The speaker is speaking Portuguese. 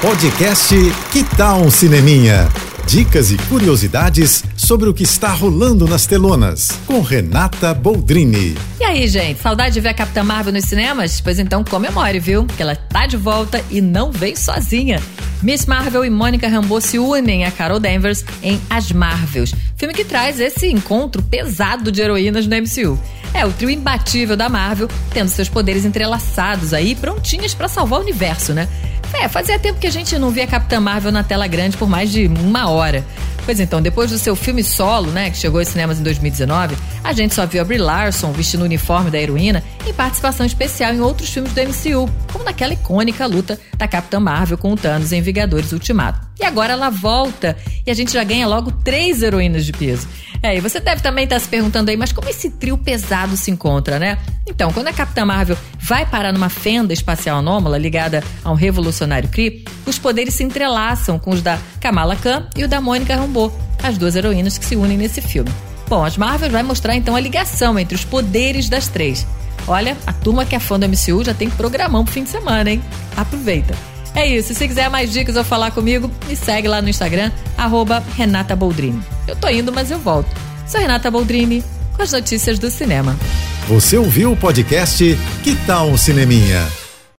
Podcast Que Tal um Cineminha? Dicas e curiosidades sobre o que está rolando nas telonas, com Renata Boldrini. E aí, gente, saudade de ver a Capitã Marvel nos cinemas? Pois então comemore, viu? Que ela tá de volta e não vem sozinha. Miss Marvel e Mônica Rambeau se unem a Carol Danvers em As Marvels, filme que traz esse encontro pesado de heroínas no MCU. É o trio imbatível da Marvel, tendo seus poderes entrelaçados aí, prontinhas para salvar o universo, né? É, fazia tempo que a gente não via Capitã Marvel na tela grande por mais de uma hora. Pois então, depois do seu filme solo, né, que chegou aos cinemas em 2019, a gente só viu a Brie Larson vestindo o uniforme da heroína em participação especial em outros filmes do MCU, como naquela icônica luta da Capitã Marvel com o Thanos em Vingadores Ultimato. E agora ela volta e a gente já ganha logo três heroínas de peso. É, e você deve também estar se perguntando aí, mas como esse trio pesado se encontra, né? Então, quando a Capitã Marvel vai parar numa fenda espacial anômala ligada a um revolucionário Kree, os poderes se entrelaçam com os da Kamala Khan e o da Mônica Rambeau, as duas heroínas que se unem nesse filme. Bom, as Marvel vai mostrar então a ligação entre os poderes das três. Olha, a turma que é fã do MCU já tem programão pro fim de semana, hein? Aproveita! É isso. Se quiser mais dicas ou falar comigo, me segue lá no Instagram, arroba Renata Boldrini. Eu tô indo, mas eu volto. Sou Renata Boldrini, com as notícias do cinema. Você ouviu o podcast Que Tal um Cineminha?